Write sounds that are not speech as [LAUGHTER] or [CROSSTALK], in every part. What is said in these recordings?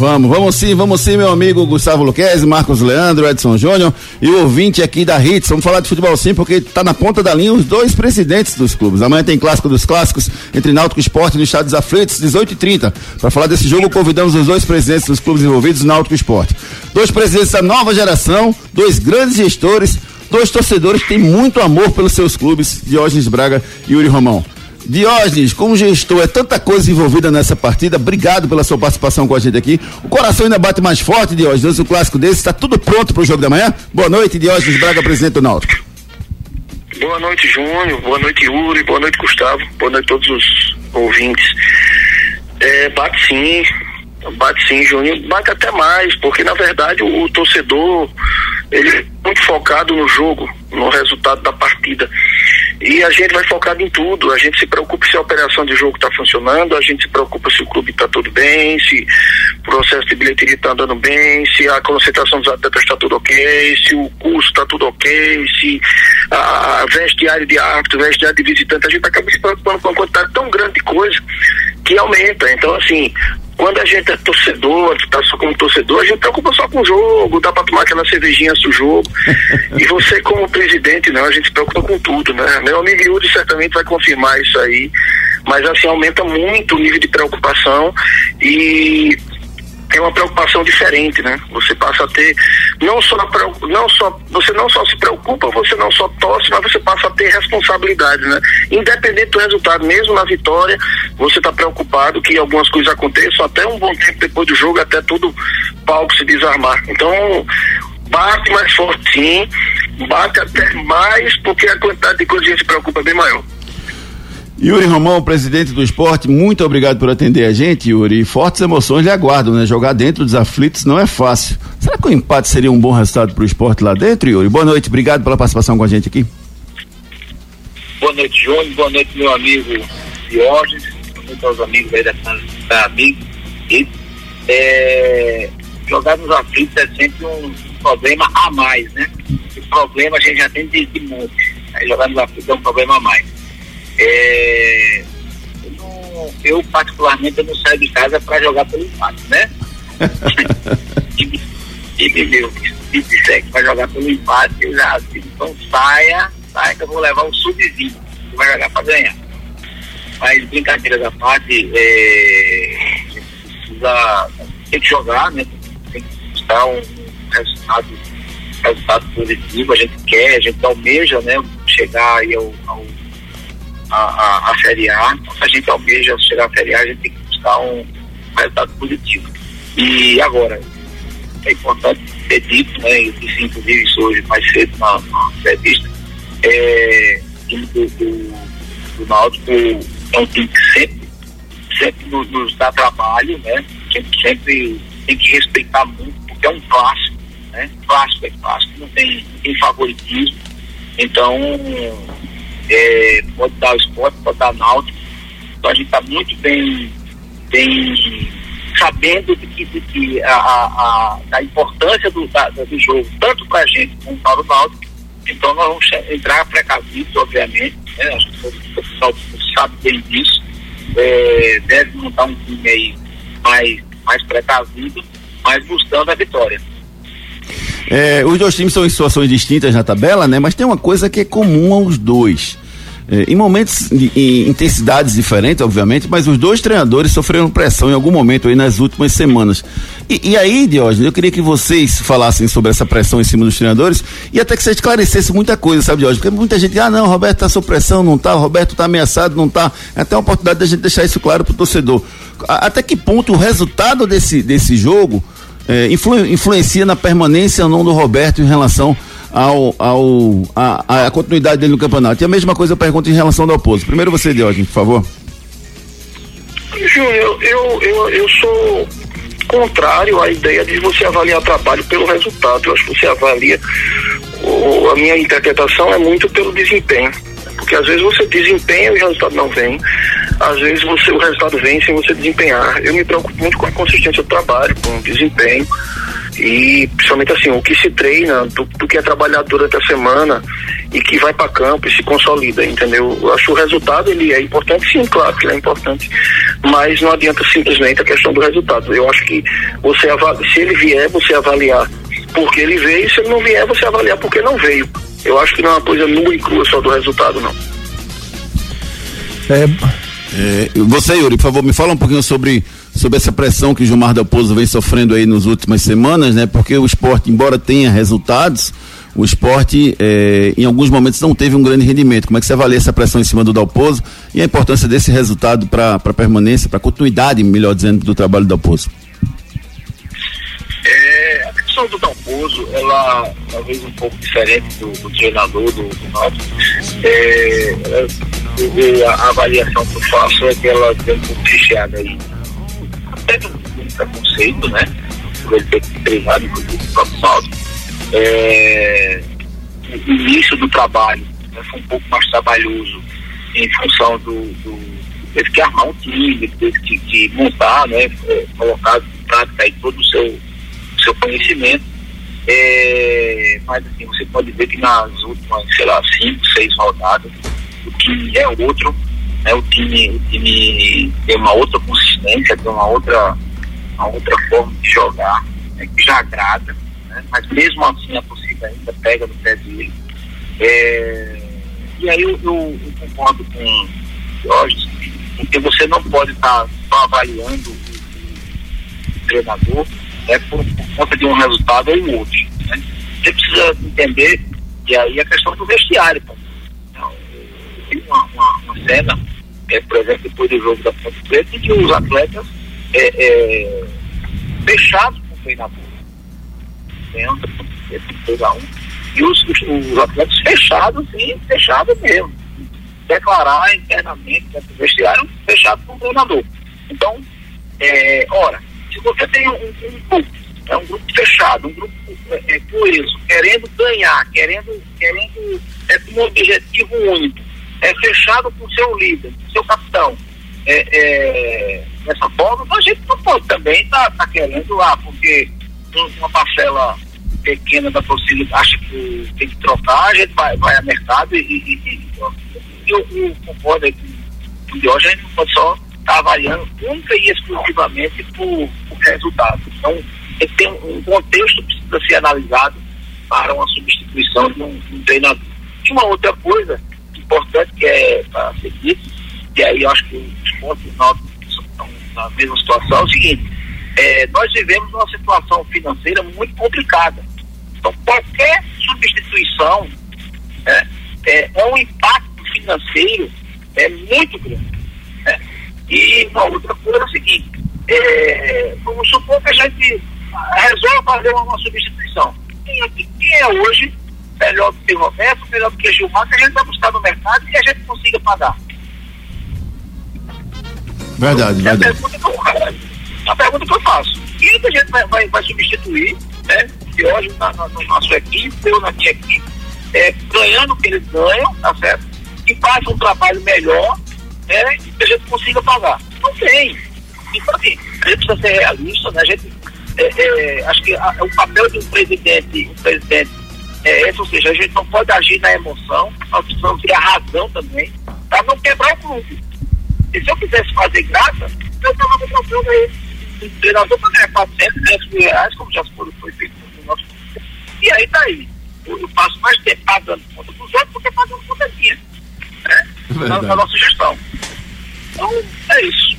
Vamos, vamos sim, vamos sim, meu amigo Gustavo Luquezzi, Marcos Leandro, Edson Júnior e o ouvinte aqui da Hits. Vamos falar de futebol sim, porque tá na ponta da linha os dois presidentes dos clubes. Amanhã tem clássico dos clássicos entre Náutico Esporte e no Estado dos Aflitos, 18 e 30 Para falar desse jogo, convidamos os dois presidentes dos clubes envolvidos, Náutico Esporte. Dois presidentes da nova geração, dois grandes gestores, dois torcedores que têm muito amor pelos seus clubes, Diógenes Braga e Yuri Romão. Diógenes, como gestor, é tanta coisa envolvida nessa partida. Obrigado pela sua participação com a gente aqui. O coração ainda bate mais forte, Diógenes, o clássico desse. Está tudo pronto para o jogo da manhã? Boa noite, Diógenes Braga, presidente do Náutico. Boa noite, Júnior. Boa noite, Yuri. Boa noite, Gustavo. Boa noite a todos os ouvintes. É, bate sim, bate sim, Júnior. Bate até mais, porque na verdade o, o torcedor ele é muito focado no jogo, no resultado da partida. E a gente vai focado em tudo. A gente se preocupa se a operação de jogo está funcionando, a gente se preocupa se o clube está tudo bem, se o processo de bilheteria está andando bem, se a concentração dos atletas está tudo ok, se o curso está tudo ok, se a vestiário de árbitro, vestiário de visitante. A gente acaba se preocupando com uma quantidade tão grande de coisa que aumenta. Então, assim, quando a gente é torcedor, tá só como torcedor, a gente preocupa só com o jogo, dá para tomar aquela cervejinha do jogo. e você, como presidente, não, a gente se preocupa com tudo, né? Meu amigo Yuri certamente vai confirmar isso aí. Mas assim, aumenta muito o nível de preocupação e é uma preocupação diferente, né? Você passa a ter não só não só você não só se preocupa, você não só torce, mas você passa a ter responsabilidade, né? Independente do resultado, mesmo na vitória, você está preocupado que algumas coisas aconteçam até um bom tempo depois do jogo, até todo palco se desarmar. Então bate mais forte sim, bate até mais porque a quantidade de coisas que se preocupa é bem maior. Yuri Romão, presidente do esporte, muito obrigado por atender a gente, Yuri. Fortes emoções lhe aguardam, né? Jogar dentro dos aflitos não é fácil. Será que o empate seria um bom resultado para o esporte lá dentro, Yuri? Boa noite, obrigado pela participação com a gente aqui. Boa noite, Júnior. Boa noite, meu amigo Diógenes. Boa noite aos amigos aí da, da Amigo. E, é, jogar nos aflitos é sempre um problema a mais, né? O problema a gente já tem de. Aí jogar nos aflitos é um problema a mais. É, eu, não, eu, particularmente, eu não saio de casa para jogar pelo empate, né? [LAUGHS] e, e meu, se disser que vai jogar pelo empate, eu já digo, então saia, saia que eu vou levar o sub-20, que vai jogar para ganhar. Mas brincadeira da parte, é, a gente precisa, tem que jogar, né? Tem que buscar um resultado, resultado positivo, a gente quer, a gente almeja, né? Chegar aí ao, ao a, a, a Série A. Se a gente almeja chegar à Série A, a gente tem que buscar um resultado positivo. E agora, é importante ter dito, né, eu disse inclusive isso hoje mais cedo na, na entrevista, é, do, do, do Náutico é um time que sempre, sempre nos, nos dá trabalho, né? Sempre, sempre tem que respeitar muito, porque é um clássico, né? Clássico é clássico, não tem, não tem favoritismo. Então, é, pode dar o esporte, pode dar náutico. Então a gente está muito bem, bem sabendo de que, de que a, a, a, importância do, da, do jogo, tanto para a gente como para o náutico. Então nós vamos entrar precavidos, obviamente, né? Acho que o pessoal sabe bem disso. É, deve montar um time aí mais, mais precavido, mas buscando a vitória. É, os dois times são em situações distintas na tabela, né? Mas tem uma coisa que é comum aos dois. É, em momentos, em intensidades diferentes, obviamente, mas os dois treinadores sofreram pressão em algum momento aí nas últimas semanas. E, e aí, Diógenes, eu queria que vocês falassem sobre essa pressão em cima dos treinadores e até que você esclarecesse muita coisa, sabe, Diógenes? Porque muita gente, ah, não, Roberto tá sob pressão, não tá, Roberto tá ameaçado, não tá. É até uma oportunidade da gente deixar isso claro pro torcedor. A, até que ponto o resultado desse, desse jogo é, influ, influencia na permanência ou não do Roberto em relação ao, ao a, a, continuidade dele no campeonato. E a mesma coisa eu pergunto em relação ao oposto. Primeiro você, Diógenes, por favor. Júnior, eu, eu, eu, eu sou contrário à ideia de você avaliar trabalho pelo resultado. Eu acho que você avalia, o, a minha interpretação é muito pelo desempenho. Porque às vezes você desempenha e o resultado não vem. Às vezes você, o resultado vem sem você desempenhar. Eu me preocupo muito com a consistência do trabalho, com o desempenho. E principalmente assim, o que se treina, do, do que é trabalhado durante a semana e que vai para campo e se consolida, entendeu? Eu acho que o resultado ele é importante, sim, claro que ele é importante, mas não adianta simplesmente a questão do resultado. Eu acho que você se ele vier, você avaliar porque ele veio, se ele não vier, você avaliar porque não veio. Eu acho que não é uma coisa nua e crua só do resultado, não. É, é, você, Yuri, por favor, me fala um pouquinho sobre sobre essa pressão que Gilmar Del Pozo vem sofrendo aí nas últimas semanas, né? Porque o esporte, embora tenha resultados, o esporte é, em alguns momentos não teve um grande rendimento. Como é que você avalia essa pressão em cima do Dalpozo e a importância desse resultado para a permanência, para a continuidade, melhor dizendo, do trabalho do Dalpozo? É, a questão do Dalpozo, ela talvez um pouco diferente do, do treinador do, do Náutico. É, a avaliação que eu faço é que ela tem um pouco aí até um preconceito, né? Por ele ter treinado, inclusive, o próprio Náutico. É, o início do trabalho né, foi um pouco mais trabalhoso em função do, do teve que armar um time, teve que, que montar, né, é, colocar em prática aí todo o seu, seu conhecimento. É, mas assim, você pode ver que nas últimas, sei lá, cinco, seis rodadas, o time é outro, né, o time, o time tem uma outra consistência, tem uma outra, uma outra forma de jogar, né, que já agrada, né, mas mesmo assim a torcida ainda pega no pé dele. É, e aí eu, eu, eu concordo com Jorge, porque você não pode estar tá, avaliando o, treinador né, por, por, conta de um resultado ou outro. Né? Você precisa entender, e aí a questão do vestiário. Uma, uma, uma cena é, por exemplo, depois do jogo da Ponte Preta, em que os atletas é, é, fechados com o treinador. Dentro, um, e os, os, atletas fechados, sim, fechados mesmo. Declarar internamente dentro do vestiário fechado com o treinador. Então, é, ora, se você tem um, um grupo, é um grupo fechado, um grupo é, é, coeso, querendo ganhar, querendo, querendo é, com um objetivo único, é, fechado com seu líder, com seu capitão, é, é, dessa forma, a gente não pode também estar tá, tá querendo lá, porque uma parcela pequena da torcida acha que tem que trocar, a gente vai, vai ao mercado e, e, e eu, eu concordo com o Diogo, a gente não pode só estar tá avaliando única e exclusivamente por, por resultado. Então, tem um contexto que precisa ser analisado para uma substituição de um, de um treinador. E uma outra coisa importante que é para dito, e aí eu acho que os pontos estão na mesma situação, é o seguinte, é, nós vivemos uma situação financeira muito complicada. Então qualquer substituição é, é, é um impacto financeiro é muito grande. Né? E uma outra coisa é o seguinte, é, vamos supor que a gente resolve fazer uma, uma substituição. Quem é, quem é hoje melhor do que o Roberto, melhor do que o Gilmar, que a gente vai buscar no mercado e que a gente consiga pagar. Verdade, então, verdade. É a pergunta, que eu, a pergunta que eu faço. Quem é que a gente vai, vai, vai substituir, né? Que hoje na, na, no nosso equipe, eu na minha equipe, é, ganhando o que eles ganham, tá certo? E faça um trabalho melhor, né? E que a gente consiga pagar. Não tem. Então, assim, a gente precisa ser realista, né? A gente, é, é, acho que a, o papel de um presidente, um presidente é esse, ou seja, a gente não pode agir na emoção, nós precisamos ter a razão também, para não quebrar o clube. E se eu quisesse fazer graça, eu estava contratando aí treinador para ganhar 400, 500 mil reais, como já foi, foi feito no nosso E aí tá aí. Eu, eu passo mais tempo pagando conta dos outros do que pagando conta minha. Né? Na, na nossa gestão. Então, é isso.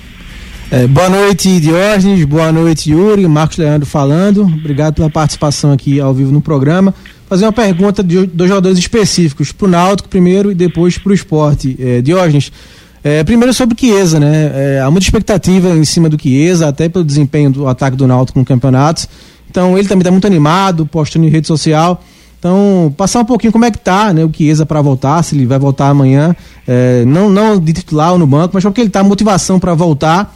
É, boa noite, Diógenes. Boa noite, Yuri. Marcos Leandro falando. Obrigado pela participação aqui ao vivo no programa fazer uma pergunta de dois jogadores específicos, para o Náutico primeiro e depois para o esporte. É, Diógenes, é, primeiro sobre o Chiesa, né? É, há muita expectativa em cima do Chiesa, até pelo desempenho do ataque do Náutico no campeonato. Então ele também está muito animado, postando em rede social. Então, passar um pouquinho como é que tá, né, o Chiesa para voltar, se ele vai voltar amanhã, é, não, não de titular ou no banco, mas porque ele tá motivação para voltar.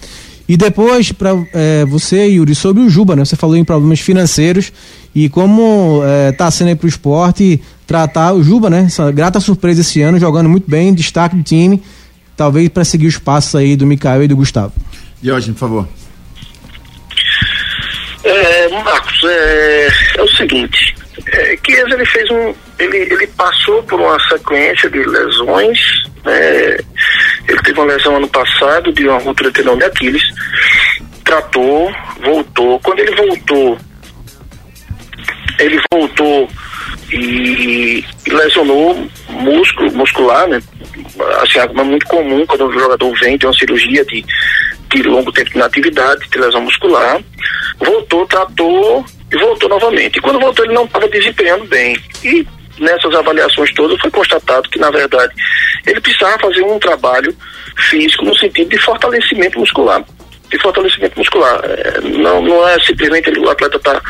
E depois, para é, você, Yuri, sobre o Juba, né? Você falou em problemas financeiros e como está é, sendo aí para o esporte tratar o Juba, né? Essa grata surpresa esse ano, jogando muito bem, destaque do time, talvez para seguir os passos aí do Mikael e do Gustavo. Jorge, por favor. É, Marcos, é, é o seguinte, é, Chiesa ele fez um, ele, ele passou por uma sequência de lesões, né, ele teve uma lesão ano passado de uma ruptura de tendão de Aquiles, tratou, voltou, quando ele voltou, ele voltou e, lesionou músculo, muscular, né, assim, é muito comum quando o jogador vem de uma cirurgia de, de longo tempo de inatividade, de lesão muscular, voltou, tratou e voltou novamente. E quando voltou ele não estava desempenhando bem. E nessas avaliações todas foi constatado que, na verdade, ele precisava fazer um trabalho físico no sentido de fortalecimento muscular. De fortalecimento muscular. É, não, não é simplesmente o atleta está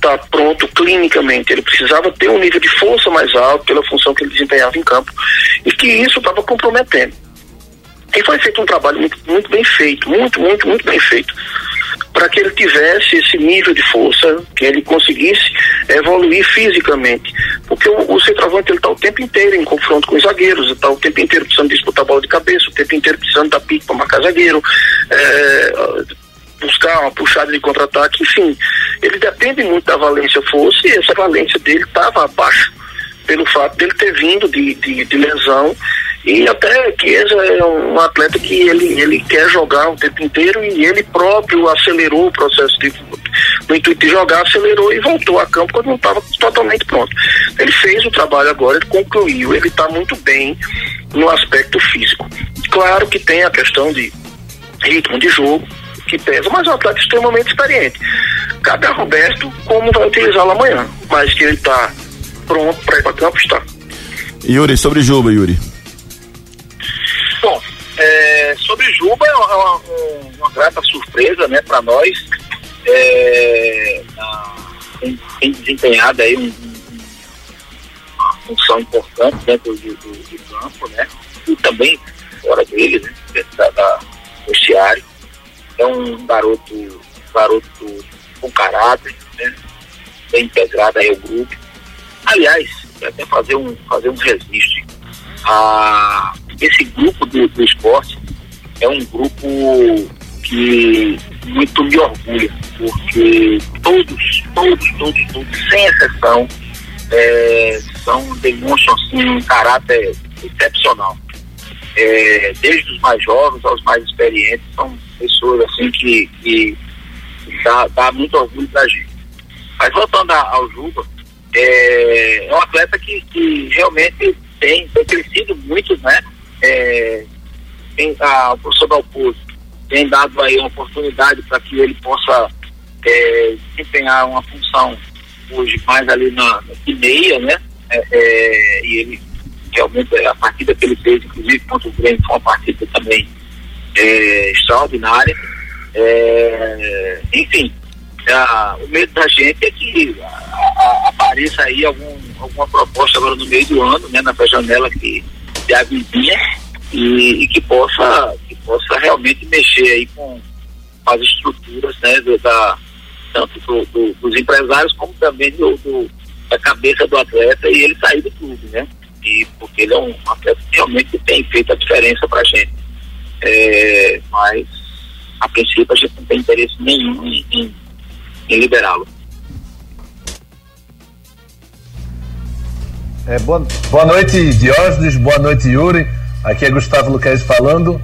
tá pronto clinicamente, ele precisava ter um nível de força mais alto pela função que ele desempenhava em campo e que isso estava comprometendo. E foi feito um trabalho muito, muito bem feito, muito, muito, muito bem feito, para que ele tivesse esse nível de força, que ele conseguisse evoluir fisicamente. Porque o, o centroavante está o tempo inteiro em confronto com os zagueiros, está o tempo inteiro precisando disputar bola de cabeça, o tempo inteiro precisando dar pique para marcar zagueiro, é, buscar uma puxada de contra-ataque, enfim. Ele depende muito da valência força e essa valência dele estava abaixo pelo fato dele ter vindo de, de, de lesão e até Chiesa é um atleta que ele, ele quer jogar o tempo inteiro e ele próprio acelerou o processo de, no intuito de jogar, acelerou e voltou a campo quando não estava totalmente pronto. Ele fez o trabalho agora, ele concluiu, ele está muito bem no aspecto físico. Claro que tem a questão de ritmo de jogo, que pesa, mas é um atleta extremamente experiente. Cabe a Roberto como vai utilizá-lo amanhã, mas que ele está pronto para ir para campo, está. Yuri, sobre Juba, Yuri. Bom, é, sobre Juba é uma, uma, uma, grata surpresa né, para nós. É, tem, tem, desempenhado aí um, uma função importante dentro do, do, do, campo, né? E também fora dele, né? Dentro da, da vestiário. É um garoto, garoto com caráter, né? Bem integrado aí ao grupo. Aliás, até fazer um, fazer um registro. A, esse grupo do, do esporte é um grupo que muito me orgulha, porque todos, todos, todos, todos, sem exceção, é, são, demonstram assim, um caráter excepcional. É, desde os mais jovens aos mais experientes, são pessoas assim que, que dá, dá muito orgulho da gente. Mas voltando ao Juba, é, é um atleta que, que realmente tem, tem crescido muito, né? é, tem, a, o professor Dalpozo tem dado aí uma oportunidade para que ele possa é, desempenhar uma função hoje mais ali na, na meia, né? É, é, e ele realmente a partida que ele fez, inclusive contra o Grêmio, foi uma partida também é, extraordinária. É, enfim, a, o medo da gente é que a, a, apareça aí algum, alguma proposta agora no meio do ano, né? Na janela que de avizinha e, e, que possa que possa realmente mexer aí com as estruturas né do, da tanto do, do, dos empresários como também do, da cabeça do atleta e ele sair do clube né e porque ele é um atleta que realmente tem feito a diferença para a gente é, mas a princípio a gente não tem interesse nenhum em, em, em liberá-lo É, boa, boa noite, Diógenes, boa noite, Yuri. Aqui é Gustavo Luquez falando.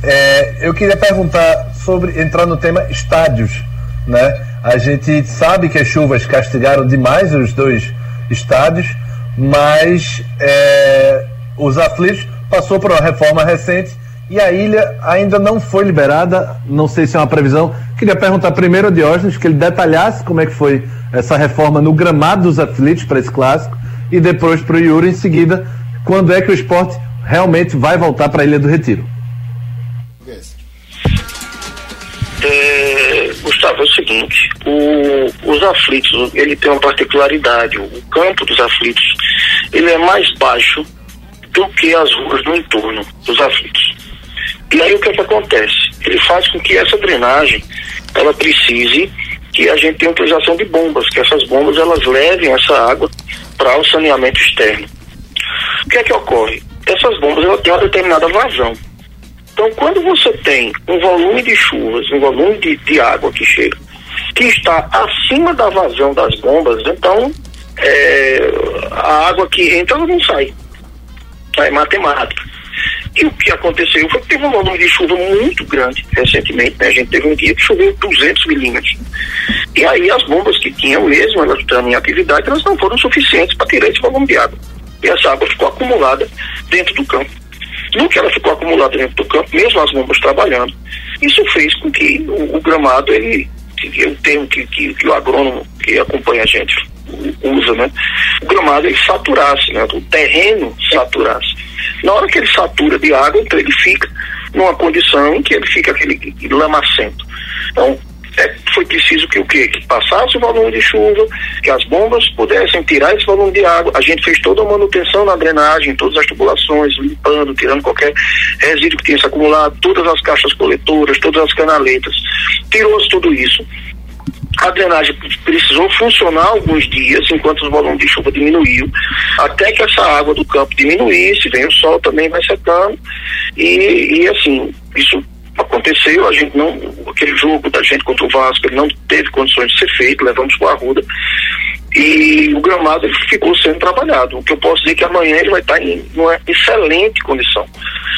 É, eu queria perguntar sobre entrar no tema estádios. Né? A gente sabe que as chuvas castigaram demais os dois estádios, mas é, os aflitos passou por uma reforma recente e a ilha ainda não foi liberada. Não sei se é uma previsão. Queria perguntar primeiro ao Diógenes que ele detalhasse como é que foi essa reforma no gramado dos aflitos para esse clássico e depois para o Yuri em seguida, quando é que o esporte realmente vai voltar para a Ilha do Retiro? É, Gustavo, é o seguinte, o, os aflitos, ele tem uma particularidade, o campo dos aflitos, ele é mais baixo do que as ruas do entorno dos aflitos. E aí o que, é que acontece? Ele faz com que essa drenagem, ela precise que a gente tenha utilização de bombas, que essas bombas elas levem essa água para o saneamento externo. O que é que ocorre? Essas bombas elas têm uma determinada vazão. Então, quando você tem um volume de chuvas, um volume de, de água que chega, que está acima da vazão das bombas, então é, a água que entra não sai. É matemática. E o que aconteceu foi que teve um volume de chuva muito grande recentemente, né? A gente teve um dia que choveu 200 milímetros. E aí as bombas que tinham mesmo, elas estão em atividade, elas não foram suficientes para tirar esse volume de água. E essa água ficou acumulada dentro do campo. No que ela ficou acumulada dentro do campo, mesmo as bombas trabalhando, isso fez com que o, o gramado, ele, o termo que, que, que o agrônomo que acompanha a gente usa, né? O gramado ele saturasse, né? O terreno saturasse. Na hora que ele satura de água, então ele fica numa condição em que ele fica aquele lamacento. Então, é, foi preciso que o quê? Que passasse o volume de chuva, que as bombas pudessem tirar esse volume de água. A gente fez toda a manutenção na drenagem, todas as tubulações, limpando, tirando qualquer resíduo que tenha se acumulado, todas as caixas coletoras, todas as canaletas. Tirou-se tudo isso. A drenagem precisou funcionar alguns dias, enquanto o volume de chuva diminuiu, até que essa água do campo diminuísse, vem o sol também vai secando, e, e assim, isso aconteceu, a gente não, aquele jogo da gente contra o Vasco, ele não teve condições de ser feito, levamos para a Arruda, e o gramado ficou sendo trabalhado. O que eu posso dizer é que amanhã ele vai estar em uma excelente condição,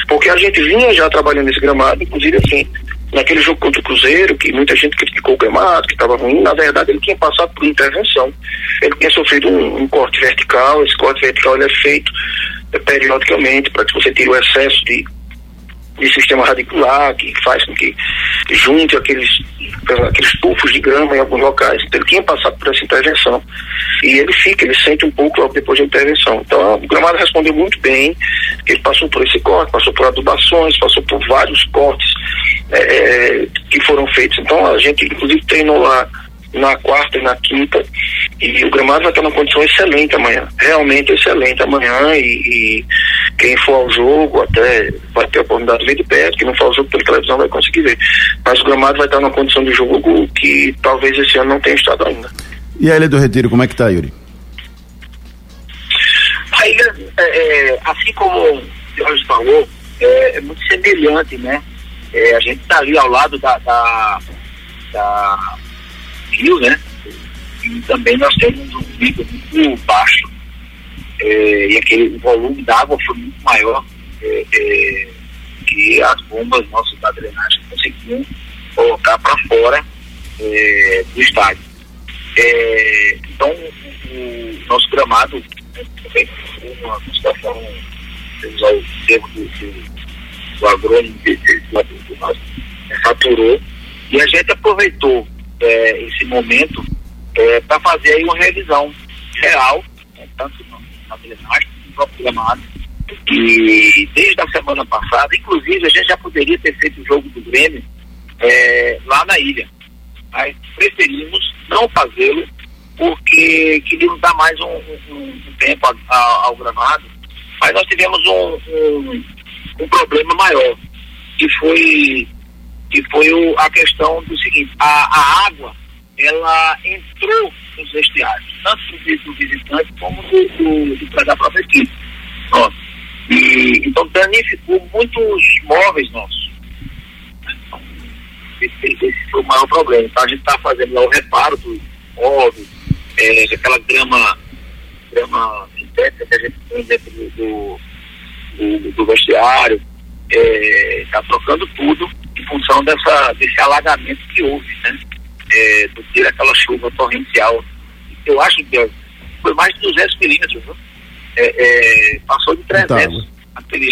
porque a gente vinha já trabalhando esse gramado, inclusive assim, naquele jogo contra o Cruzeiro, que muita gente criticou o gramado, que estava ruim, na verdade ele tinha passado por intervenção. Ele tinha sofrido um, um corte vertical, esse corte vertical ele é feito é, periodicamente para que você tire o excesso de, de sistema radicular, que faz com que junte aqueles, aqueles tufos de grama em alguns locais. Então ele tinha passado por essa intervenção. E ele fica, ele sente um pouco logo depois da intervenção. Então o gramado respondeu muito bem, ele passou por esse corte, passou por adubações, passou por vários cortes é, é, que foram feitos. Então a gente inclusive treinou lá na quarta e na quinta e o gramado vai estar numa condição excelente amanhã, realmente excelente amanhã e, e quem for ao jogo até vai ter a oportunidade de ver de perto, quem não for ao jogo pela televisão vai conseguir ver. Mas o gramado vai estar numa condição de jogo que talvez esse ano não tenha estado ainda. E a Ilha do Retiro, como é que está, Yuri? A ilha, é, é, assim como o Jorge falou, é, é muito semelhante, né? É, a gente está ali ao lado da, da, da, rio, né? E também nós temos um nível muito baixo. É, e aquele volume d'água foi muito maior é, é que as bombas nossas da drenagem conseguiam colocar para fora é, do estádio. É, então, o, o, nosso gramado né, uma situação, usar o termo do, do o agrônomo do nosso faturou e a gente aproveitou é, esse momento é, para fazer aí uma revisão geral, né, tanto na drenagem como no gramado. E desde a semana passada, inclusive, a gente já poderia ter feito o jogo do Grêmio é, lá na ilha. Mas preferimos não fazê-lo porque queríamos dar mais um, um, um tempo a, a, ao gramado. Mas nós tivemos um, um problema maior, que foi, que foi o, a questão do seguinte, a, a água, ela entrou nos vestiários, tanto do, visitante como do, do, do da própria equipe. Nossa. E, então danificou muitos móveis nossos. Esse, esse foi o maior problema. Então a gente está fazendo lá o reparo dos móveis, é, aquela grama, grama sintética que a gente tem dentro do, do do, vestiário, está é, trocando tudo em função dessa, desse alagamento que houve, né? É, do ter aquela chuva torrencial. Eu acho que foi mais de 200 milímetros, né? é, passou de 300 aquele,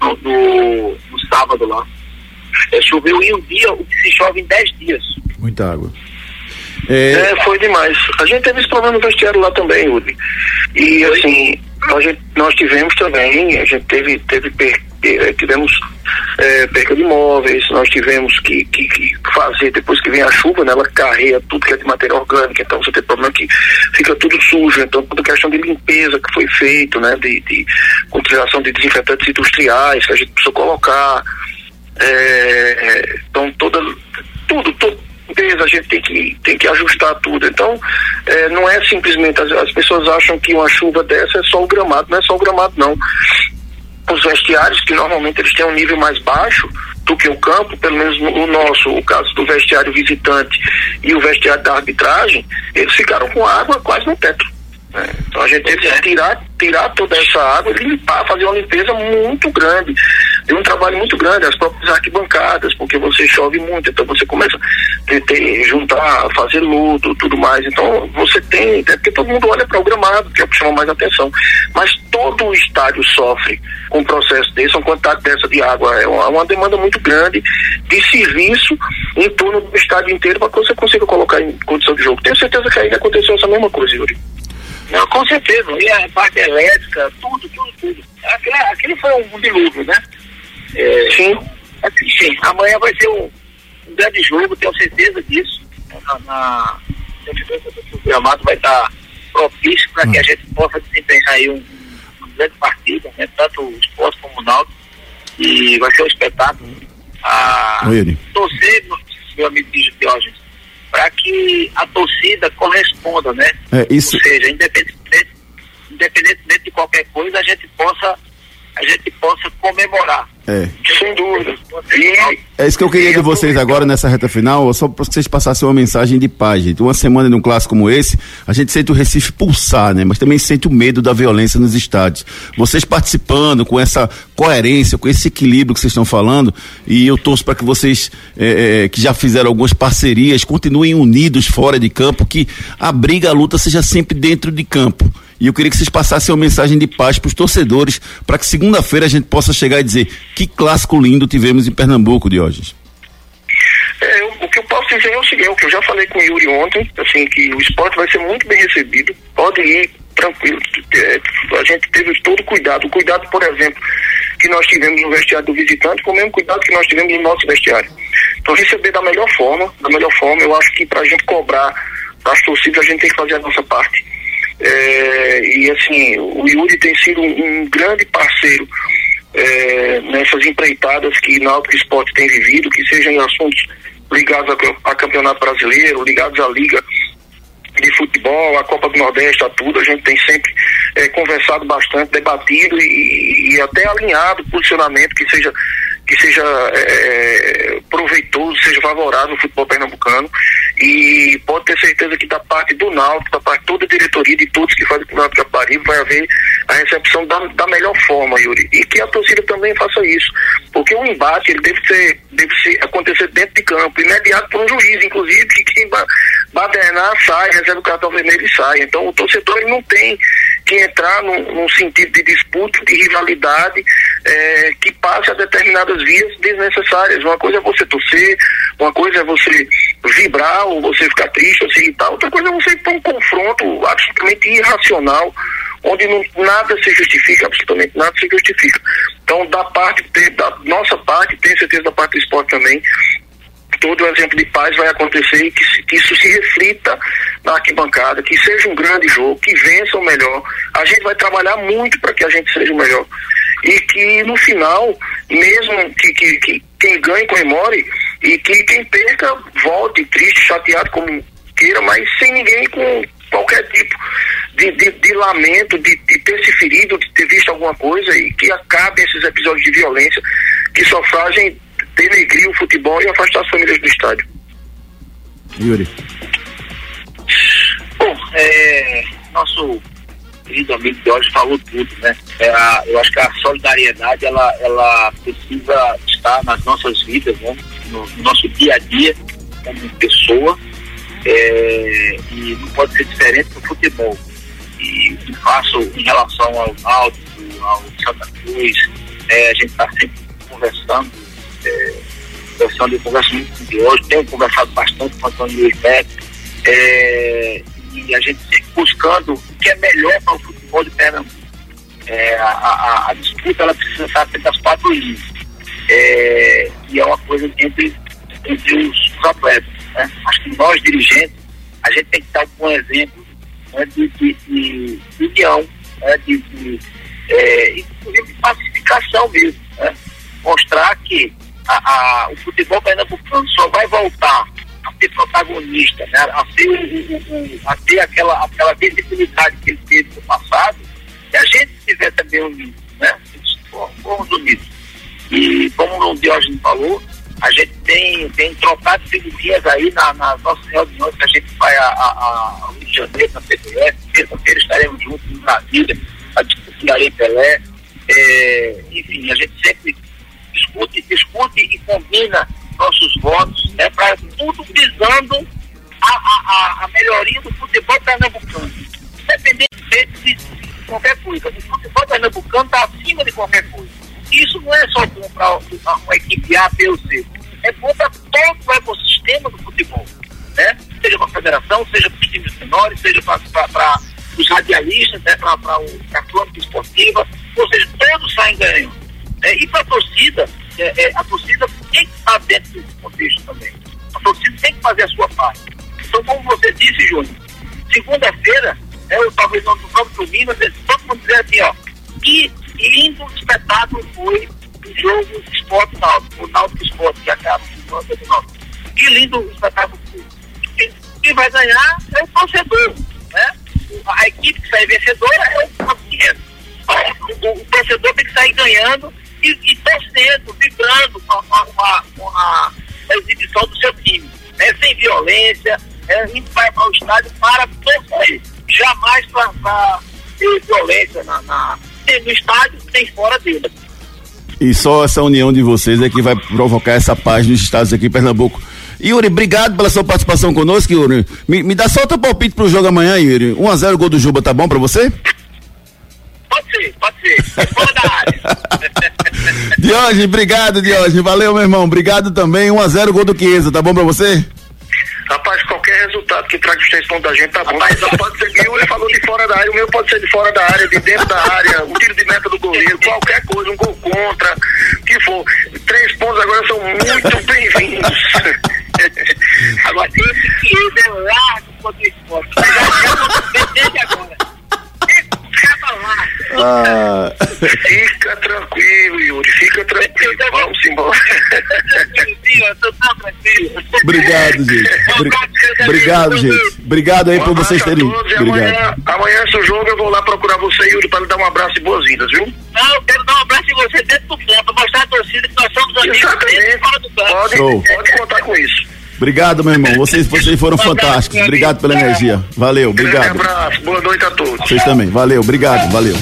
no, no, no, sábado lá. É, choveu em um dia o que se chove em 10 dias. Muita água. É... é... foi demais. A gente teve esse problema no vestiário lá também, Uri. E assim, nós, nós tivemos também, a gente teve, teve per, eh, tivemos é, perca de imóveis, nós tivemos que, que, que, fazer, depois que vem a chuva, né, ela carrega tudo que é de matéria orgânica, então você tem problema que fica tudo sujo, então toda questão de limpeza que foi feito, né, de, de utilização de desinfetantes industriais que a gente precisou colocar, é, então toda, tudo, tudo a gente tem que, tem que ajustar tudo. Então, é, não é simplesmente, as, as, pessoas acham que uma chuva dessa é só o gramado, não é só o gramado, não. Os vestiários, que normalmente eles têm um nível mais baixo do que o campo, pelo menos no, o nosso, o caso do vestiário visitante e o vestiário da arbitragem, eles ficaram com água quase no teto. Né? Então a gente teve que tirar, tirar toda essa água e limpar, fazer uma limpeza muito grande. Deu um trabalho muito grande, as próprias arquibancadas, porque você chove muito, então você começa a ter, juntar, fazer luto, tudo mais. Então você tem, é porque todo mundo olha para o gramado, que é o que chama mais atenção. Mas todo o estádio sofre com um processo desse, uma quantidade dessa de água. É uma, uma demanda muito grande de serviço em torno do estádio inteiro para que você consiga colocar em condição de jogo. Tenho certeza que ainda aconteceu essa mesma coisa, Yuri. Não, com certeza. E a parte elétrica, tudo, tudo, tudo. Aquilo, aquilo foi um dilúvio, né? É, sim. Assim, sim. Amanhã vai ser um, um, grande jogo, tenho certeza disso. Na, na, o gramado vai estar propício para que a gente possa desempenhar aí um, um grande partido, né? Tanto o esporte como o Náutico. E vai ser um espetáculo. A, torcer, meu amigo Diógenes, para que a torcida corresponda, né? É, isso... Ou seja, independentemente, independentemente de qualquer coisa, a gente possa a gente possa comemorar. É. Sem dúvida. É isso que eu queria de vocês agora nessa reta final, só para vocês passassem uma mensagem de paz, gente. Uma semana de um clássico como esse, a gente sente o Recife pulsar, né? Mas também sente o medo da violência nos estádios. Vocês participando com essa coerência, com esse equilíbrio que vocês estão falando, e eu torço para que vocês, é, é, que já fizeram algumas parcerias, continuem unidos fora de campo, que a briga, a luta seja sempre dentro de campo. E eu queria que vocês passassem uma mensagem de paz para os torcedores, para que segunda-feira a gente possa chegar e dizer que clássico lindo tivemos em Pernambuco, Diógenes. É, o que eu posso dizer é o seguinte, o que eu já falei com o Yuri ontem, assim, que o esporte vai ser muito bem recebido, pode ir tranquilo. É, a gente teve todo cuidado, o cuidado, por exemplo, que nós tivemos no vestiário do visitante, com o mesmo cuidado que nós tivemos no nosso vestiário. Então receber da melhor forma, da melhor forma, eu acho que para a gente cobrar as torcidas, a gente tem que fazer a nossa parte. É, e assim, o Yuri tem sido um, um grande parceiro é, nessas empreitadas que Náutico Esporte tem vivido, que sejam em assuntos ligados a, a campeonato brasileiro, ligados à liga de futebol, a Copa do Nordeste, a tudo, a gente tem sempre é, conversado bastante, debatido e, e, até alinhado posicionamento que seja que seja é, proveitoso, seja favorável ao futebol pernambucano e pode ter certeza que da parte do Náutico, da parte toda a diretoria, de todos que fazem o Campeonato Caparibe, vai haver a recepção da, da melhor forma, Yuri. E que a torcida também faça isso. Porque o embate ele deve, ser, deve ser, acontecer dentro de campo, imediato por um juiz, inclusive, que quem badernar sai, recebe o cartão vermelho e sai. Então o torcedor ele não tem que entrar num, num sentido de disputa, de rivalidade, é, que passe a determinadas vias desnecessárias. Uma coisa é você torcer, uma coisa é você vibrar ou você ficar triste assim e tal. Outra coisa é você ir para um confronto absolutamente irracional, onde não, nada se justifica, absolutamente nada se justifica. Então, da parte, da nossa parte, tenho certeza da parte do esporte também, todo o exemplo de paz vai acontecer e que, que, isso se reflita na arquibancada, que seja um grande jogo, que vença o melhor. A gente vai trabalhar muito para que a gente seja o melhor. E que no final, mesmo que, que, que quem ganhe comemore e que quem perca volte triste, chateado como queira, mas sem ninguém com qualquer tipo de, de, de lamento, de, de, ter se ferido, de ter visto alguma coisa e que acabe esses episódios de violência que só fazem denegrir o futebol e afastar as famílias do estádio. Yuri. Bom, é, nosso querido amigo de hoje falou tudo, né? É a, eu acho que a solidariedade ela, ela precisa estar nas nossas vidas, né? no, no nosso dia a dia como pessoa é, e não pode ser diferente do futebol. E o que faço em relação ao Náutico, ao Santa Cruz, é, a gente está sempre conversando é, conversando, eu converso muito com o hoje, tenho conversado bastante com o Antônio Luiz Beto, é, e a gente sempre buscando o que é melhor para o futebol de Pernambuco. É, a, a, a, disputa ela precisa estar entre as quatro linhas. É, e é uma coisa entre, entre os, os atletas. Né? Acho que nós, dirigentes, a gente tem que dar um exemplo né, de, de, de, união, né, de, de é, inclusive de pacificação mesmo. Né? Mostrar que a, a, o futebol pernambucano só vai voltar ser protagonista, né? a, a ter aquela, aquela visibilidade que ele teve no passado, se a gente tiver também unido, né? como o Diógenes falou, a gente tem, tem trocado figurinhas aí na, nas nossas reuniões que a gente vai a, a, a Rio de Janeiro, na CBS, terça-feira estaremos juntos em Brasília, a discutir a Lei Pelé. É, enfim, a gente sempre discute, discute e combina nossos votos, né, para tudo visando a, a, a, melhoria do futebol pernambucano. Independente de, qualquer coisa, o futebol pernambucano está acima de qualquer coisa. Isso não é só bom para uma equipe A, B ou C. É bom para todo o ecossistema do futebol. Né? Seja para a federação, seja para os times menores, seja para os radialistas, né? para a crônica esportiva, ou seja, todos saem ganhando. É, e para a torcida, é, é, a torcida tem que estar dentro desse contexto também. A torcida tem que fazer a sua parte. Então, como você disse, Júnior, segunda-feira, é, eu, talvez no próprio domingo, todo mundo dizer assim, ó, que lindo espetáculo foi o jogo esporte náutico, o náutico esporte que acaba no Que lindo espetáculo foi. Quem vai ganhar é o torcedor, né? A equipe que sai vencedora é o dinheiro. O, o, torcedor tem que sair ganhando e, e torcendo, vibrando com a, com, a, com a, exibição do seu time. Né? Sem violência, é, a gente vai para o estádio para torcer, jamais para ter violência na, na no estádio, tem fora dele. E só essa união de vocês é que vai provocar essa paz nos estados aqui em Pernambuco. Yuri, obrigado pela sua participação conosco, Yuri. Me, me dá só outro palpite pro jogo amanhã, Yuri. 1x0 gol do Juba, tá bom pra você? Pode ser, pode ser. Fora da área. Diógenes, obrigado, Diógenes. Valeu, meu irmão. Obrigado também. 1x0 gol do Chiesa, tá bom pra você? Rapaz, qualquer resultado que traga extensão da gente tá bom. Mas pode ser que o falou de fora da área, o meu pode ser de fora da área, de dentro da área, o tiro de meta do goleiro, qualquer coisa, um gol contra, que for. Três pontos agora são muito bem-vindos. agora, esse que é largo contra o esporte. Desde agora. Ah. Fica tranquilo, Yuri, fica tranquilo. Vamos embora. Obrigado, gente. Obrigado, gente. Obrigado aí por vocês terem. Obrigado. Amanhã, amanhã, se o jogo, eu vou lá procurar você, Yuri, para lhe dar um abraço e boas-vindas, viu? Não, eu quero dar um abraço em você dentro do campo, mostrar a torcida que nós somos amigos Exatamente. do campo. Pode, pode contar com isso. Obrigado, meu irmão. Vocês, [LAUGHS] vocês foram fantásticos. Obrigado pela energia. Valeu, obrigado. Um abraço, boa noite a todos. Vocês também. Valeu, obrigado, valeu.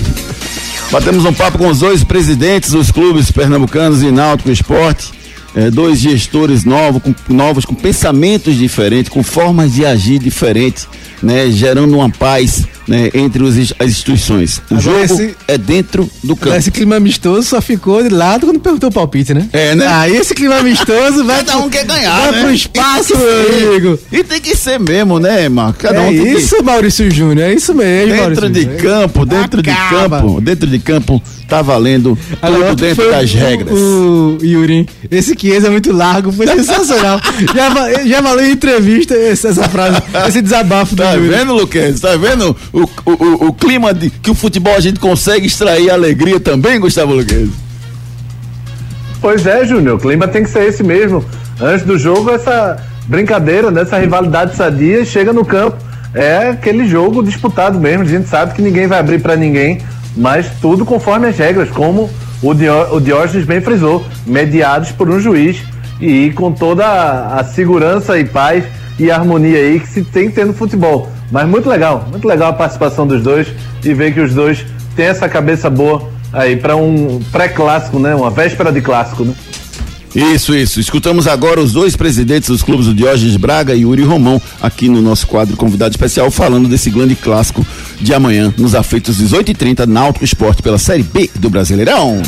Batemos um papo com os dois presidentes dos clubes pernambucanos e Náutico Esporte. É, dois gestores novos com, novos, com pensamentos diferentes, com formas de agir diferentes, né, gerando uma paz né, entre os, as instituições. O Agora jogo esse, é dentro do campo. Esse clima amistoso só ficou de lado quando perguntou o palpite, né? É, né? Aí esse clima amistoso vai. Cada um quer ganhar. Vai né? pro espaço, meu amigo. E tem que ser mesmo, né, Marco? Cada é um isso, que... Maurício Júnior, é isso mesmo. Dentro Maurício de Júnior. campo, dentro Acaba. de campo, dentro de campo, tá valendo Agora, tudo dentro das o, regras. O, Yuri, esse Chiesa é muito largo, foi sensacional. [LAUGHS] já, já valeu em entrevista essa frase, esse desabafo tá do Yuri. Tá vendo, Luquez? Tá vendo o, o, o clima de, que o futebol a gente consegue extrair alegria também, Gustavo Luquez? Pois é, Júnior, o clima tem que ser esse mesmo. Antes do jogo, essa brincadeira, nessa rivalidade sadia, chega no campo. É aquele jogo disputado mesmo. A gente sabe que ninguém vai abrir para ninguém, mas tudo conforme as regras, como o, Dió o Diógenes bem frisou, mediados por um juiz e com toda a, a segurança e paz e harmonia aí que se tem no futebol. Mas muito legal, muito legal a participação dos dois e ver que os dois têm essa cabeça boa aí para um pré-clássico, né? Uma véspera de clássico, né? Isso, isso. Escutamos agora os dois presidentes dos clubes, o Diógenes Braga e Yuri Romão, aqui no nosso quadro convidado especial, falando desse grande clássico de amanhã, nos afeitos 18h30, Náutico Esporte pela Série B do Brasileirão.